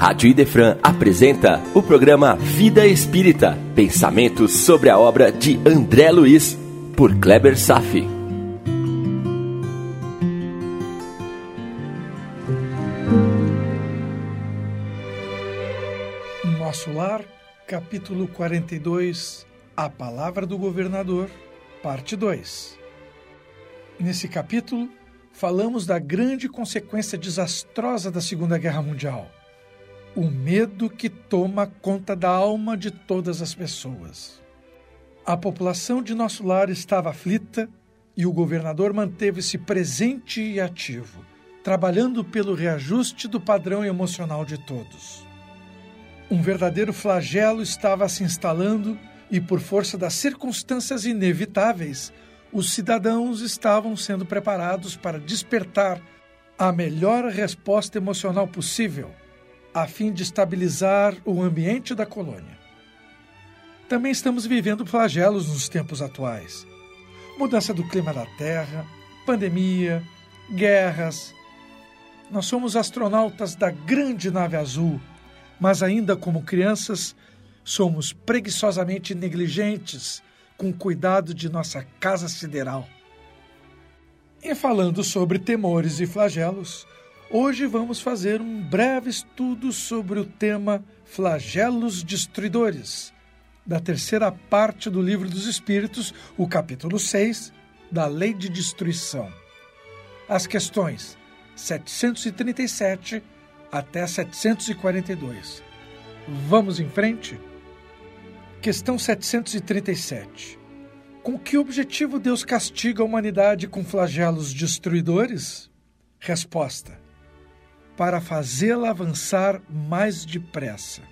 Rádio Idefran apresenta o programa Vida Espírita, pensamentos sobre a obra de André Luiz, por Kleber Safi. Nosso Lar, capítulo 42, A Palavra do Governador, parte 2. Nesse capítulo, falamos da grande consequência desastrosa da Segunda Guerra Mundial o medo que toma conta da alma de todas as pessoas. A população de nosso lar estava aflita e o governador manteve-se presente e ativo, trabalhando pelo reajuste do padrão emocional de todos. Um verdadeiro flagelo estava se instalando e, por força das circunstâncias inevitáveis, os cidadãos estavam sendo preparados para despertar a melhor resposta emocional possível a fim de estabilizar o ambiente da colônia. Também estamos vivendo flagelos nos tempos atuais. Mudança do clima da Terra, pandemia, guerras. Nós somos astronautas da grande nave azul, mas ainda como crianças, somos preguiçosamente negligentes com o cuidado de nossa casa sideral. E falando sobre temores e flagelos, Hoje vamos fazer um breve estudo sobre o tema Flagelos Destruidores, da terceira parte do Livro dos Espíritos, o capítulo 6, da Lei de Destruição. As questões 737 até 742. Vamos em frente? Questão 737. Com que objetivo Deus castiga a humanidade com flagelos destruidores? Resposta: para fazê-la avançar mais depressa.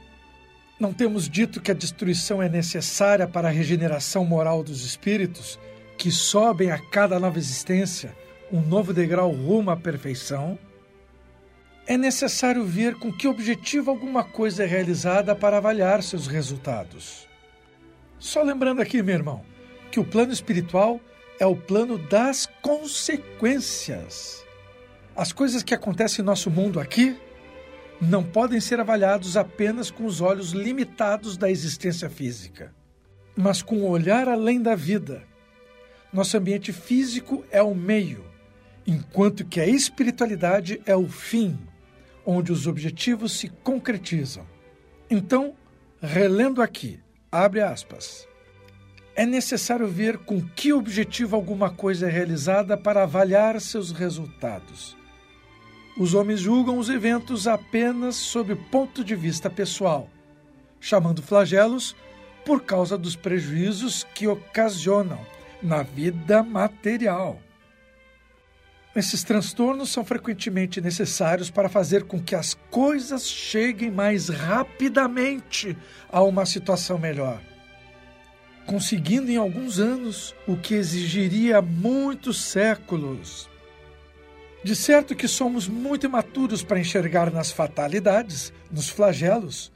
Não temos dito que a destruição é necessária para a regeneração moral dos espíritos, que sobem a cada nova existência um novo degrau rumo à perfeição? É necessário ver com que objetivo alguma coisa é realizada para avaliar seus resultados. Só lembrando aqui, meu irmão, que o plano espiritual é o plano das consequências. As coisas que acontecem em nosso mundo aqui não podem ser avaliados apenas com os olhos limitados da existência física, mas com o olhar além da vida. Nosso ambiente físico é o meio, enquanto que a espiritualidade é o fim, onde os objetivos se concretizam. Então, relendo aqui, abre aspas. É necessário ver com que objetivo alguma coisa é realizada para avaliar seus resultados os homens julgam os eventos apenas sob o ponto de vista pessoal, chamando flagelos por causa dos prejuízos que ocasionam na vida material. Esses transtornos são frequentemente necessários para fazer com que as coisas cheguem mais rapidamente a uma situação melhor, conseguindo em alguns anos o que exigiria muitos séculos. De certo que somos muito imaturos para enxergar nas fatalidades, nos flagelos,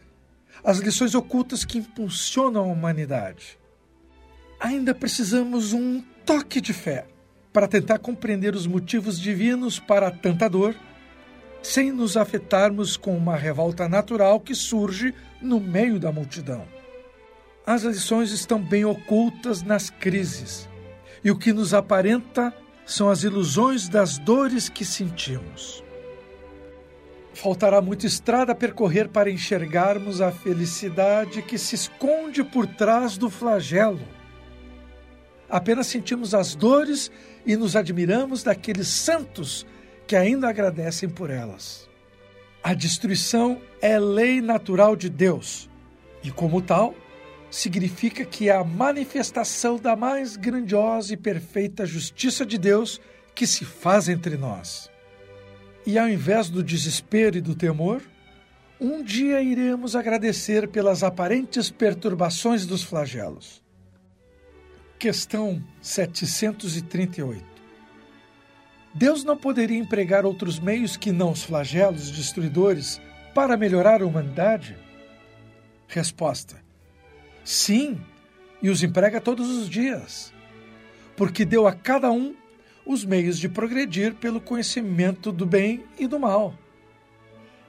as lições ocultas que impulsionam a humanidade. Ainda precisamos um toque de fé para tentar compreender os motivos divinos para tanta dor, sem nos afetarmos com uma revolta natural que surge no meio da multidão. As lições estão bem ocultas nas crises, e o que nos aparenta são as ilusões das dores que sentimos. Faltará muita estrada a percorrer para enxergarmos a felicidade que se esconde por trás do flagelo. Apenas sentimos as dores e nos admiramos daqueles santos que ainda agradecem por elas. A destruição é lei natural de Deus e, como tal, significa que é a manifestação da mais grandiosa e perfeita justiça de Deus que se faz entre nós. E ao invés do desespero e do temor, um dia iremos agradecer pelas aparentes perturbações dos flagelos. Questão 738. Deus não poderia empregar outros meios que não os flagelos destruidores para melhorar a humanidade? Resposta: Sim, e os emprega todos os dias, porque deu a cada um os meios de progredir pelo conhecimento do bem e do mal.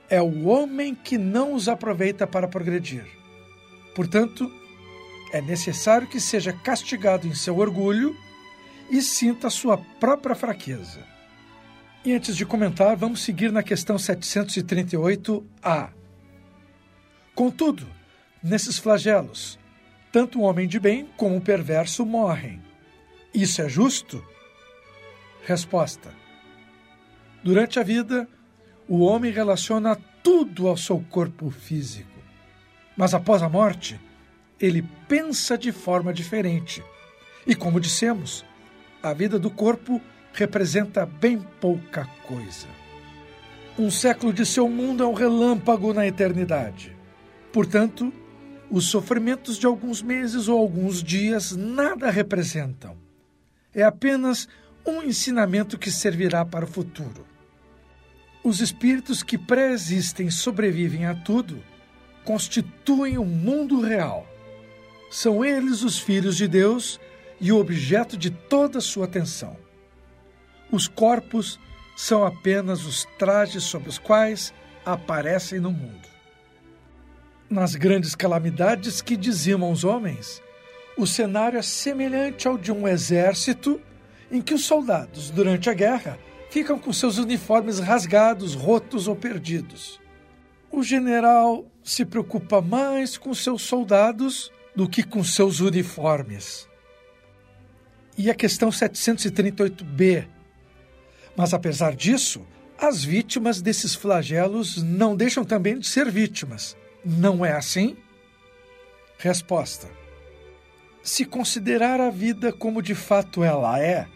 é o homem que não os aproveita para progredir. Portanto, é necessário que seja castigado em seu orgulho e sinta sua própria fraqueza. E antes de comentar, vamos seguir na questão 738A. Contudo, nesses flagelos, tanto o homem de bem como o perverso morrem. Isso é justo? Resposta: Durante a vida, o homem relaciona tudo ao seu corpo físico. Mas após a morte, ele pensa de forma diferente. E como dissemos, a vida do corpo representa bem pouca coisa. Um século de seu mundo é um relâmpago na eternidade. Portanto, os sofrimentos de alguns meses ou alguns dias nada representam. É apenas um ensinamento que servirá para o futuro. Os espíritos que pré-existem sobrevivem a tudo, constituem o um mundo real. São eles os filhos de Deus e o objeto de toda sua atenção. Os corpos são apenas os trajes sob os quais aparecem no mundo. Nas grandes calamidades que dizimam os homens, o cenário é semelhante ao de um exército em que os soldados, durante a guerra, ficam com seus uniformes rasgados, rotos ou perdidos. O general se preocupa mais com seus soldados do que com seus uniformes. E a questão 738b. Mas apesar disso, as vítimas desses flagelos não deixam também de ser vítimas. Não é assim? Resposta: Se considerar a vida como de fato ela é,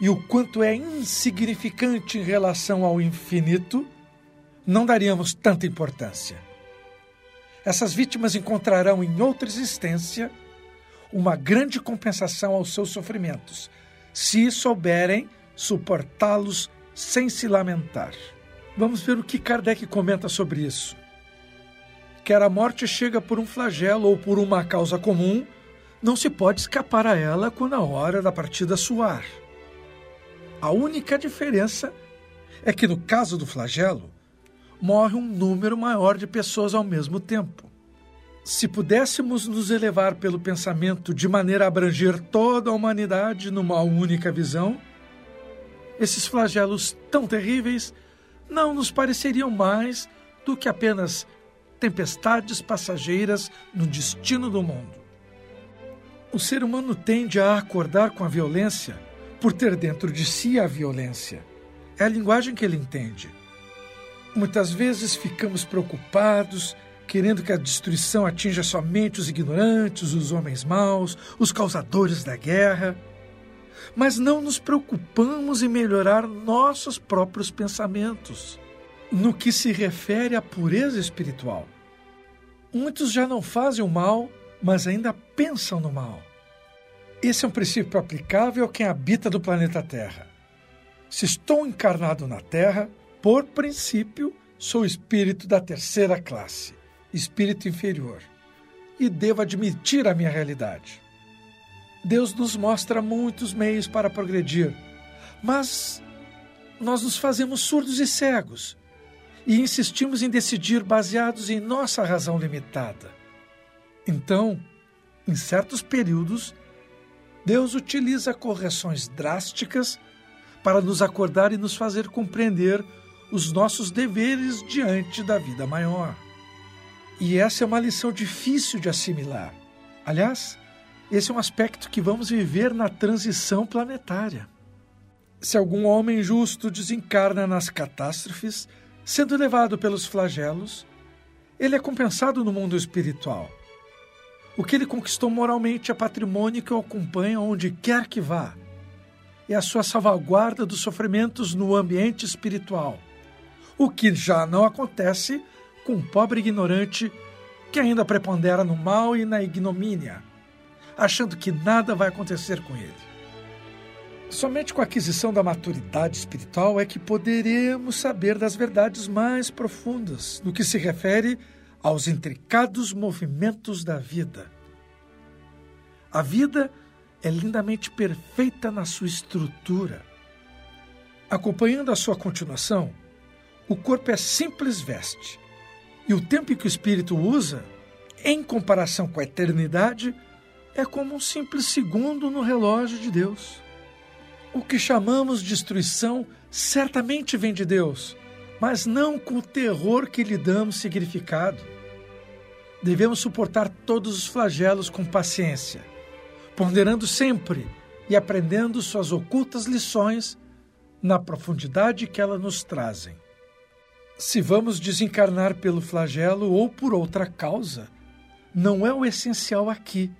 e o quanto é insignificante em relação ao infinito, não daríamos tanta importância. Essas vítimas encontrarão em outra existência uma grande compensação aos seus sofrimentos, se souberem suportá-los sem se lamentar. Vamos ver o que Kardec comenta sobre isso. Quer a morte chega por um flagelo ou por uma causa comum, não se pode escapar a ela quando a hora da partida soar. A única diferença é que, no caso do flagelo, morre um número maior de pessoas ao mesmo tempo. Se pudéssemos nos elevar pelo pensamento de maneira a abranger toda a humanidade numa única visão, esses flagelos tão terríveis não nos pareceriam mais do que apenas tempestades passageiras no destino do mundo. O ser humano tende a acordar com a violência por ter dentro de si a violência. É a linguagem que ele entende. Muitas vezes ficamos preocupados, querendo que a destruição atinja somente os ignorantes, os homens maus, os causadores da guerra. Mas não nos preocupamos em melhorar nossos próprios pensamentos no que se refere à pureza espiritual. Muitos já não fazem o mal, mas ainda pensam no mal. Esse é um princípio aplicável a quem habita do planeta Terra. Se estou encarnado na Terra, por princípio, sou espírito da terceira classe, espírito inferior, e devo admitir a minha realidade. Deus nos mostra muitos meios para progredir, mas nós nos fazemos surdos e cegos e insistimos em decidir baseados em nossa razão limitada. Então, em certos períodos, Deus utiliza correções drásticas para nos acordar e nos fazer compreender os nossos deveres diante da vida maior. E essa é uma lição difícil de assimilar. Aliás, esse é um aspecto que vamos viver na transição planetária. Se algum homem justo desencarna nas catástrofes, sendo levado pelos flagelos, ele é compensado no mundo espiritual. O que ele conquistou moralmente é patrimônio que o acompanha onde quer que vá. É a sua salvaguarda dos sofrimentos no ambiente espiritual. O que já não acontece com um pobre ignorante que ainda prepondera no mal e na ignomínia, achando que nada vai acontecer com ele. Somente com a aquisição da maturidade espiritual é que poderemos saber das verdades mais profundas no que se refere aos intricados movimentos da vida. A vida é lindamente perfeita na sua estrutura. Acompanhando a sua continuação, o corpo é simples veste, e o tempo que o espírito usa, em comparação com a eternidade, é como um simples segundo no relógio de Deus. O que chamamos de destruição certamente vem de Deus, mas não com o terror que lhe damos significado. Devemos suportar todos os flagelos com paciência, ponderando sempre e aprendendo suas ocultas lições na profundidade que elas nos trazem. Se vamos desencarnar pelo flagelo ou por outra causa, não é o essencial aqui.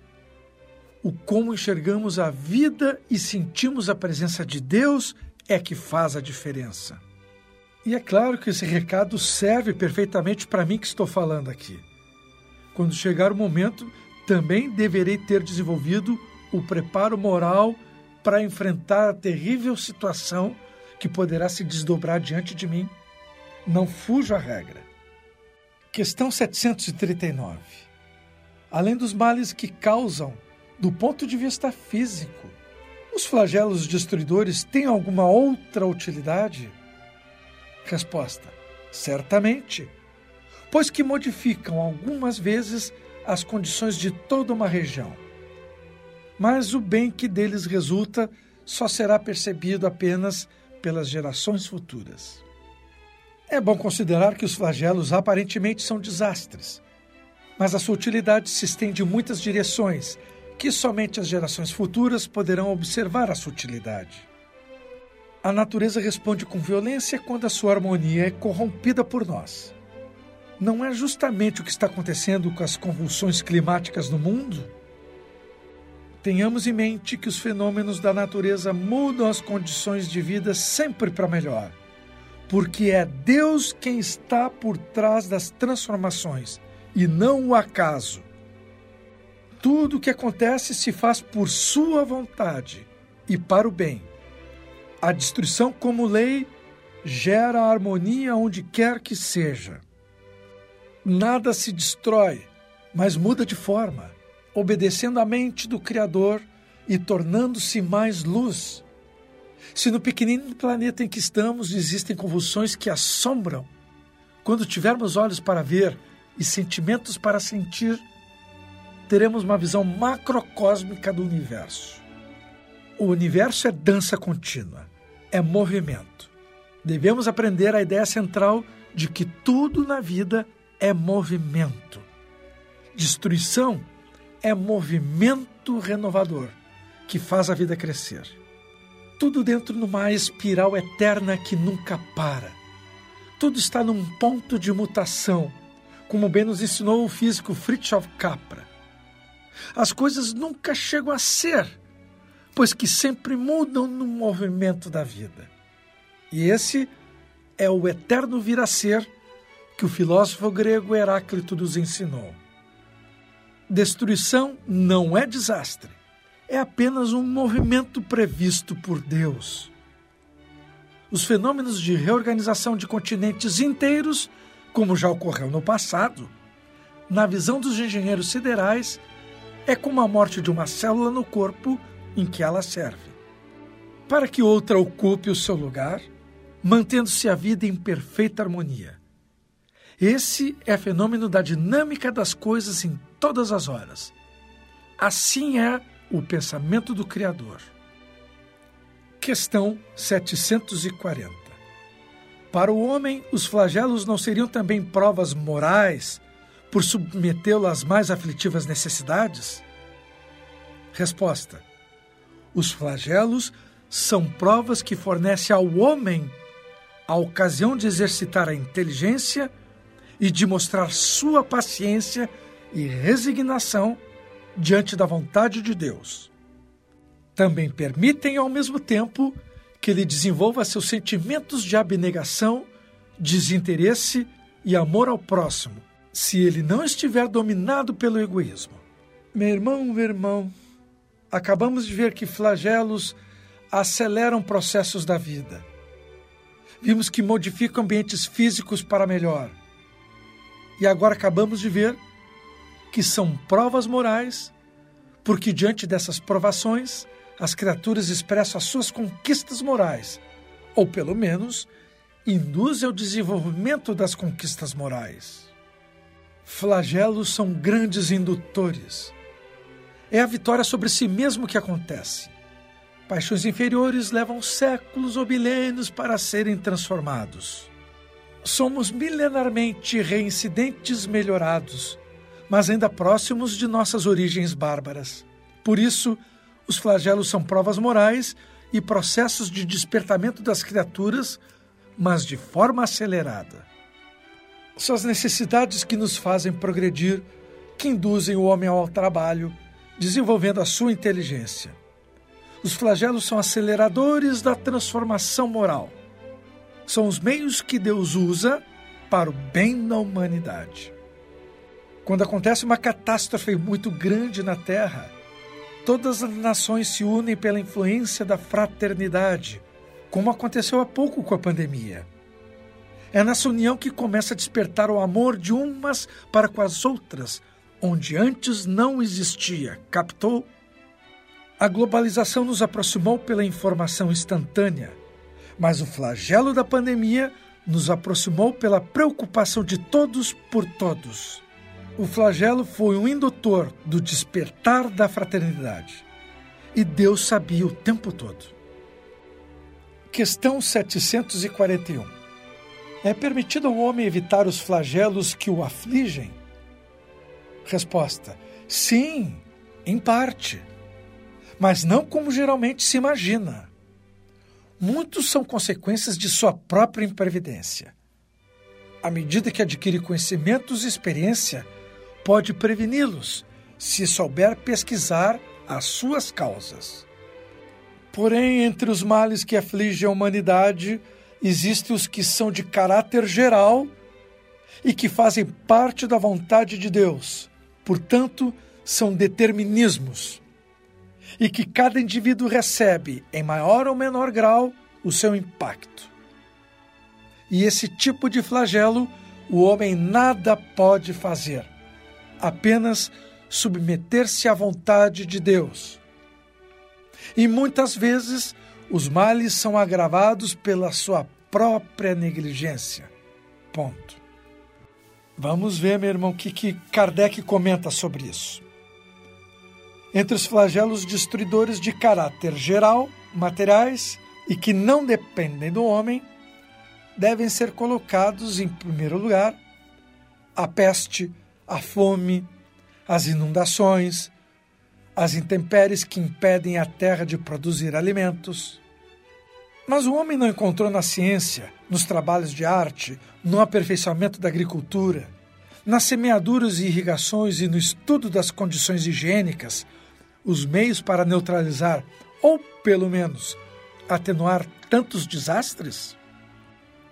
O como enxergamos a vida e sentimos a presença de Deus é que faz a diferença. E é claro que esse recado serve perfeitamente para mim que estou falando aqui. Quando chegar o momento, também deverei ter desenvolvido o preparo moral para enfrentar a terrível situação que poderá se desdobrar diante de mim. Não fujo à regra. Questão 739. Além dos males que causam do ponto de vista físico, os flagelos destruidores têm alguma outra utilidade? Resposta: certamente, pois que modificam algumas vezes as condições de toda uma região. Mas o bem que deles resulta só será percebido apenas pelas gerações futuras. É bom considerar que os flagelos aparentemente são desastres, mas a sua utilidade se estende em muitas direções que somente as gerações futuras poderão observar a sutilidade. A natureza responde com violência quando a sua harmonia é corrompida por nós. Não é justamente o que está acontecendo com as convulsões climáticas no mundo? Tenhamos em mente que os fenômenos da natureza mudam as condições de vida sempre para melhor, porque é Deus quem está por trás das transformações e não o acaso. Tudo o que acontece se faz por sua vontade e para o bem a destruição como lei gera harmonia onde quer que seja. Nada se destrói, mas muda de forma, obedecendo à mente do Criador e tornando-se mais luz. Se no pequenino planeta em que estamos existem convulsões que assombram, quando tivermos olhos para ver e sentimentos para sentir, teremos uma visão macrocósmica do universo. O universo é dança contínua é movimento. Devemos aprender a ideia central de que tudo na vida é movimento. Destruição é movimento renovador que faz a vida crescer. Tudo dentro de uma espiral eterna que nunca para. Tudo está num ponto de mutação, como bem nos ensinou o físico Fritjof Capra. As coisas nunca chegam a ser pois que sempre mudam no movimento da vida. E esse é o eterno vir a ser que o filósofo grego Heráclito nos ensinou. Destruição não é desastre, é apenas um movimento previsto por Deus. Os fenômenos de reorganização de continentes inteiros, como já ocorreu no passado, na visão dos engenheiros siderais, é como a morte de uma célula no corpo em que ela serve, para que outra ocupe o seu lugar, mantendo-se a vida em perfeita harmonia. Esse é fenômeno da dinâmica das coisas em todas as horas. Assim é o pensamento do Criador. Questão 740. Para o homem, os flagelos não seriam também provas morais por submetê-lo às mais aflitivas necessidades? Resposta: os flagelos são provas que fornece ao homem a ocasião de exercitar a inteligência e de mostrar sua paciência e resignação diante da vontade de Deus. Também permitem, ao mesmo tempo, que ele desenvolva seus sentimentos de abnegação, desinteresse e amor ao próximo, se ele não estiver dominado pelo egoísmo. Meu irmão, meu irmão, acabamos de ver que flagelos aceleram processos da vida. Vimos que modificam ambientes físicos para melhor. E agora acabamos de ver que são provas morais, porque diante dessas provações, as criaturas expressam as suas conquistas morais, ou pelo menos induz ao desenvolvimento das conquistas morais. Flagelos são grandes indutores. É a vitória sobre si mesmo que acontece. Paixões inferiores levam séculos ou milênios para serem transformados. Somos milenarmente reincidentes melhorados, mas ainda próximos de nossas origens bárbaras. Por isso, os flagelos são provas morais e processos de despertamento das criaturas, mas de forma acelerada. São as necessidades que nos fazem progredir, que induzem o homem ao trabalho, desenvolvendo a sua inteligência. Os flagelos são aceleradores da transformação moral. São os meios que Deus usa para o bem da humanidade. Quando acontece uma catástrofe muito grande na Terra, todas as nações se unem pela influência da fraternidade, como aconteceu há pouco com a pandemia. É nessa união que começa a despertar o amor de umas para com as outras, onde antes não existia. Captou? A globalização nos aproximou pela informação instantânea, mas o flagelo da pandemia nos aproximou pela preocupação de todos por todos. O flagelo foi um indutor do despertar da fraternidade. E Deus sabia o tempo todo. Questão 741. É permitido ao homem evitar os flagelos que o afligem? Resposta: Sim, em parte. Mas não como geralmente se imagina. Muitos são consequências de sua própria imprevidência. À medida que adquire conhecimentos e experiência, pode preveni-los se souber pesquisar as suas causas. Porém, entre os males que afligem a humanidade, existem os que são de caráter geral e que fazem parte da vontade de Deus, portanto, são determinismos, e que cada indivíduo recebe, em maior ou menor grau, o seu impacto. E esse tipo de flagelo o homem nada pode fazer apenas submeter-se à vontade de Deus. E muitas vezes os males são agravados pela sua própria negligência. Ponto. Vamos ver, meu irmão, o que, que Kardec comenta sobre isso. Entre os flagelos destruidores de caráter geral, materiais e que não dependem do homem, devem ser colocados, em primeiro lugar, a peste, a fome, as inundações, as intempéries que impedem a terra de produzir alimentos. Mas o homem não encontrou na ciência, nos trabalhos de arte, no aperfeiçoamento da agricultura, nas semeaduras e irrigações e no estudo das condições higiênicas, os meios para neutralizar, ou pelo menos atenuar tantos desastres?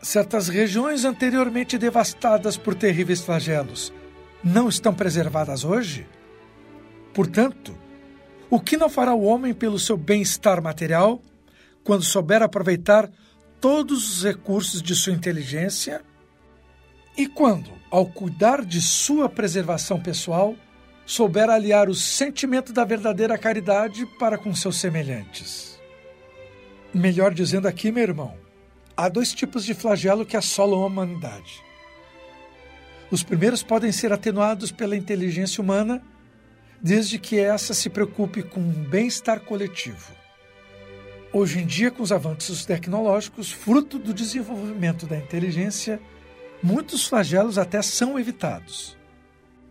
Certas regiões anteriormente devastadas por terríveis flagelos não estão preservadas hoje? Portanto, o que não fará o homem pelo seu bem-estar material quando souber aproveitar todos os recursos de sua inteligência? E quando, ao cuidar de sua preservação pessoal, souber aliar o sentimento da verdadeira caridade para com seus semelhantes? Melhor dizendo aqui, meu irmão, há dois tipos de flagelo que assolam a humanidade os primeiros podem ser atenuados pela inteligência humana, desde que essa se preocupe com o bem-estar coletivo. Hoje em dia, com os avanços tecnológicos, fruto do desenvolvimento da inteligência, muitos flagelos até são evitados.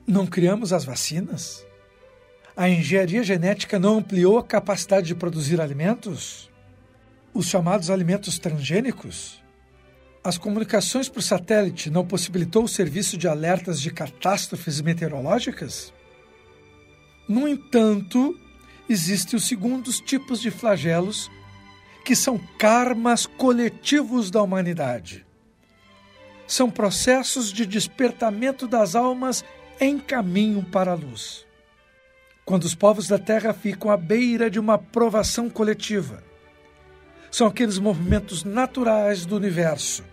Não criamos as vacinas? A engenharia genética não ampliou a capacidade de produzir alimentos? Os chamados alimentos transgênicos? As comunicações por satélite não possibilitou o serviço de alertas de catástrofes meteorológicas? No entanto, existem os segundos tipos de flagelos, que são karmas coletivos da humanidade. São processos de despertamento das almas em caminho para a luz. Quando os povos da Terra ficam à beira de uma provação coletiva, são aqueles movimentos naturais do universo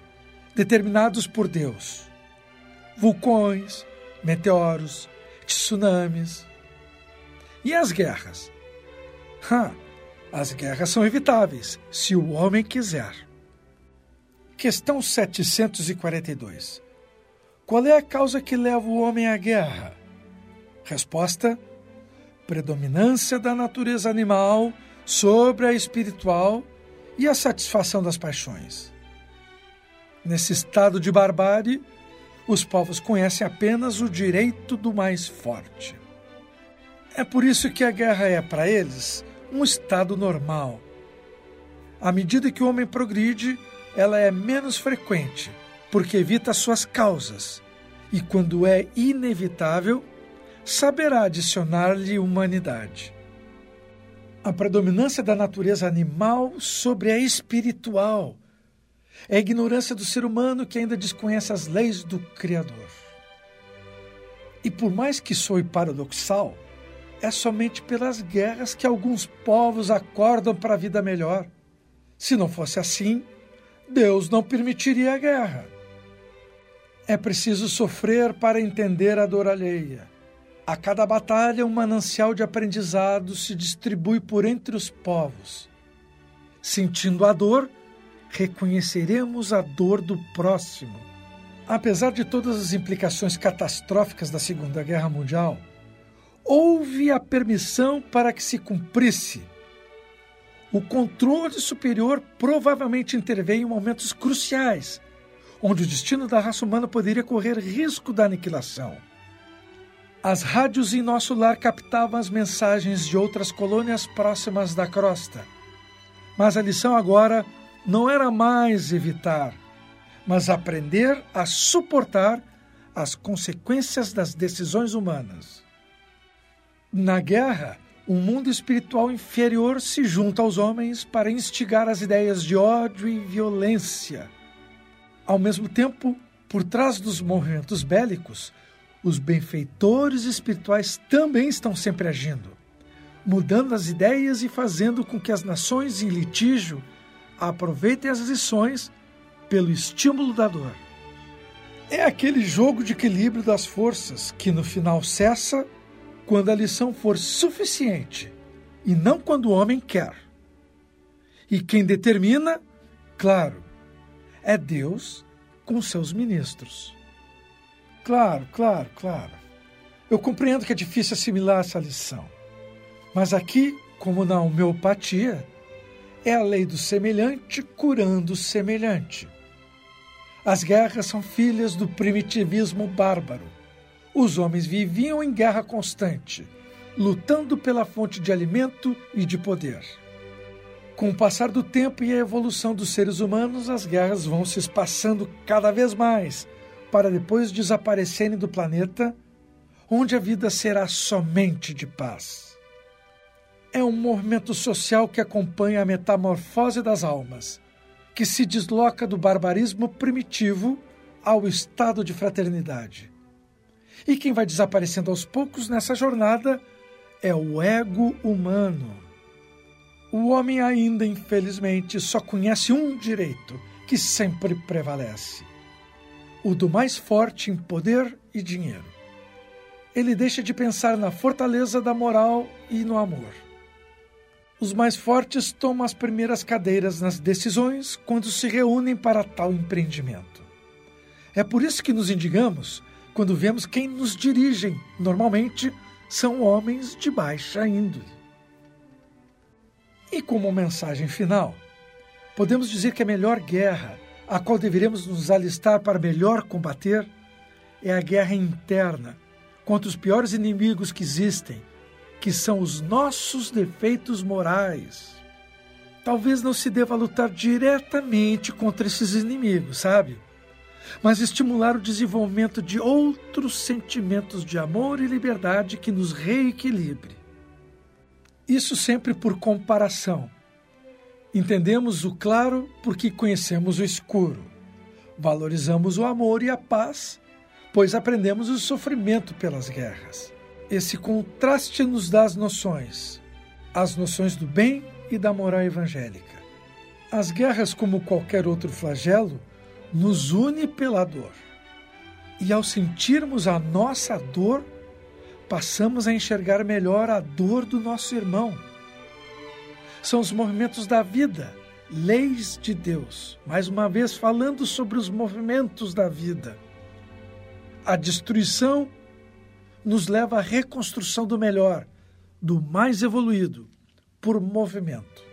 determinados por Deus. Vulcões, meteoros, tsunamis. E as guerras? As guerras são evitáveis, se o homem quiser. Questão 742. Qual é a causa que leva o homem à guerra? Resposta: predominância da natureza animal sobre a espiritual e a satisfação das paixões. Nesse estado de barbárie, os povos conhecem apenas o direito do mais forte. É por isso que a guerra é, para eles, um estado normal. À medida que o homem progride, ela é menos frequente, porque evita suas causas, e quando é inevitável, saberá adicionar-lhe humanidade. A predominância da natureza animal sobre a espiritual é a ignorância do ser humano que ainda desconhece as leis do Criador. E por mais que soe paradoxal, é somente pelas guerras que alguns povos acordam para a vida melhor. Se não fosse assim, Deus não permitiria a guerra. É preciso sofrer para entender a dor alheia. A cada batalha, um manancial de aprendizado se distribui por entre os povos. Sentindo a dor, reconheceremos a dor do próximo. Apesar de todas as implicações catastróficas da Segunda Guerra Mundial, houve a permissão para que se cumprisse o controle superior provavelmente interveio em momentos cruciais, onde o destino da raça humana poderia correr risco da aniquilação. As rádios em nosso lar captavam as mensagens de outras colônias próximas da crosta. Mas a lição agora não era mais evitar, mas aprender a suportar as consequências das decisões humanas. Na guerra, um mundo espiritual inferior se junta aos homens para instigar as ideias de ódio e violência. Ao mesmo tempo, por trás dos movimentos bélicos, os benfeitores espirituais também estão sempre agindo, mudando as ideias e fazendo com que as nações em litígio aproveitem as lições pelo estímulo da dor. É aquele jogo de equilíbrio das forças que no final cessa quando a lição for suficiente e não quando o homem quer. E quem determina, claro, é Deus com seus ministros. Claro, claro, claro. Eu compreendo que é difícil assimilar essa lição. Mas aqui, como na homeopatia, é a lei do semelhante curando o semelhante. As guerras são filhas do primitivismo bárbaro os homens viviam em guerra constante, lutando pela fonte de alimento e de poder. Com o passar do tempo e a evolução dos seres humanos, as guerras vão se espaçando cada vez mais, para depois desaparecerem do planeta, onde a vida será somente de paz. É um movimento social que acompanha a metamorfose das almas, que se desloca do barbarismo primitivo ao estado de fraternidade. E quem vai desaparecendo aos poucos nessa jornada é o ego humano. O homem ainda, infelizmente, só conhece um direito que sempre prevalece: o do mais forte em poder e dinheiro. Ele deixa de pensar na fortaleza da moral e no amor. Os mais fortes tomam as primeiras cadeiras nas decisões quando se reúnem para tal empreendimento. É por isso que nos indigamos quando vemos quem nos dirigem. Normalmente são homens de baixa índole. E como mensagem final, podemos dizer que a melhor guerra, a qual deveremos nos alistar para melhor combater, é a guerra interna contra os piores inimigos que existem, que são os nossos defeitos morais. Talvez não se deva lutar diretamente contra esses inimigos, sabe? Mas estimular o desenvolvimento de outros sentimentos de amor e liberdade que nos reequilibre. Isso sempre por comparação. Entendemos o claro porque conhecemos o escuro. Valorizamos o amor e a paz, pois aprendemos o sofrimento pelas guerras. Esse contraste nos dá as noções, as noções do bem e da moral evangélica. As guerras, como qualquer outro flagelo, nos une pela dor. E ao sentirmos a nossa dor, passamos a enxergar melhor a dor do nosso irmão. São os movimentos da vida leis de Deus, mais uma vez falando sobre os movimentos da vida. A destruição nos leva à reconstrução do melhor, do mais evoluído, por movimento.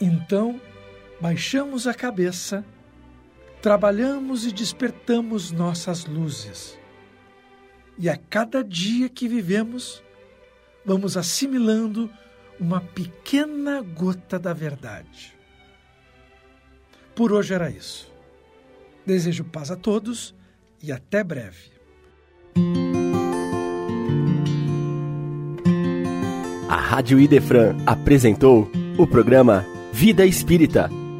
Então, baixamos a cabeça, trabalhamos e despertamos nossas luzes. E a cada dia que vivemos, vamos assimilando uma pequena gota da verdade. Por hoje era isso. Desejo paz a todos e até breve. A Rádio Idefran apresentou o programa Vida Espírita,